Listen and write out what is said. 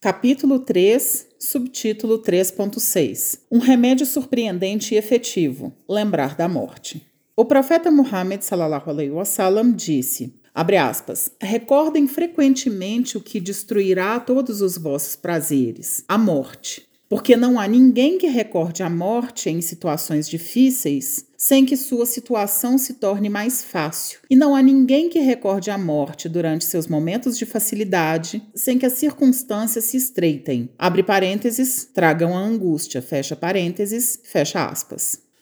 Capítulo 3, subtítulo 3.6 Um remédio surpreendente e efetivo: lembrar da morte. O profeta Muhammad sallallahu alaihi wasallam disse: abre aspas, recordem frequentemente o que destruirá todos os vossos prazeres, a morte. Porque não há ninguém que recorde a morte em situações difíceis sem que sua situação se torne mais fácil. E não há ninguém que recorde a morte durante seus momentos de facilidade sem que as circunstâncias se estreitem. Abre parênteses, tragam a angústia, fecha parênteses, fecha aspas.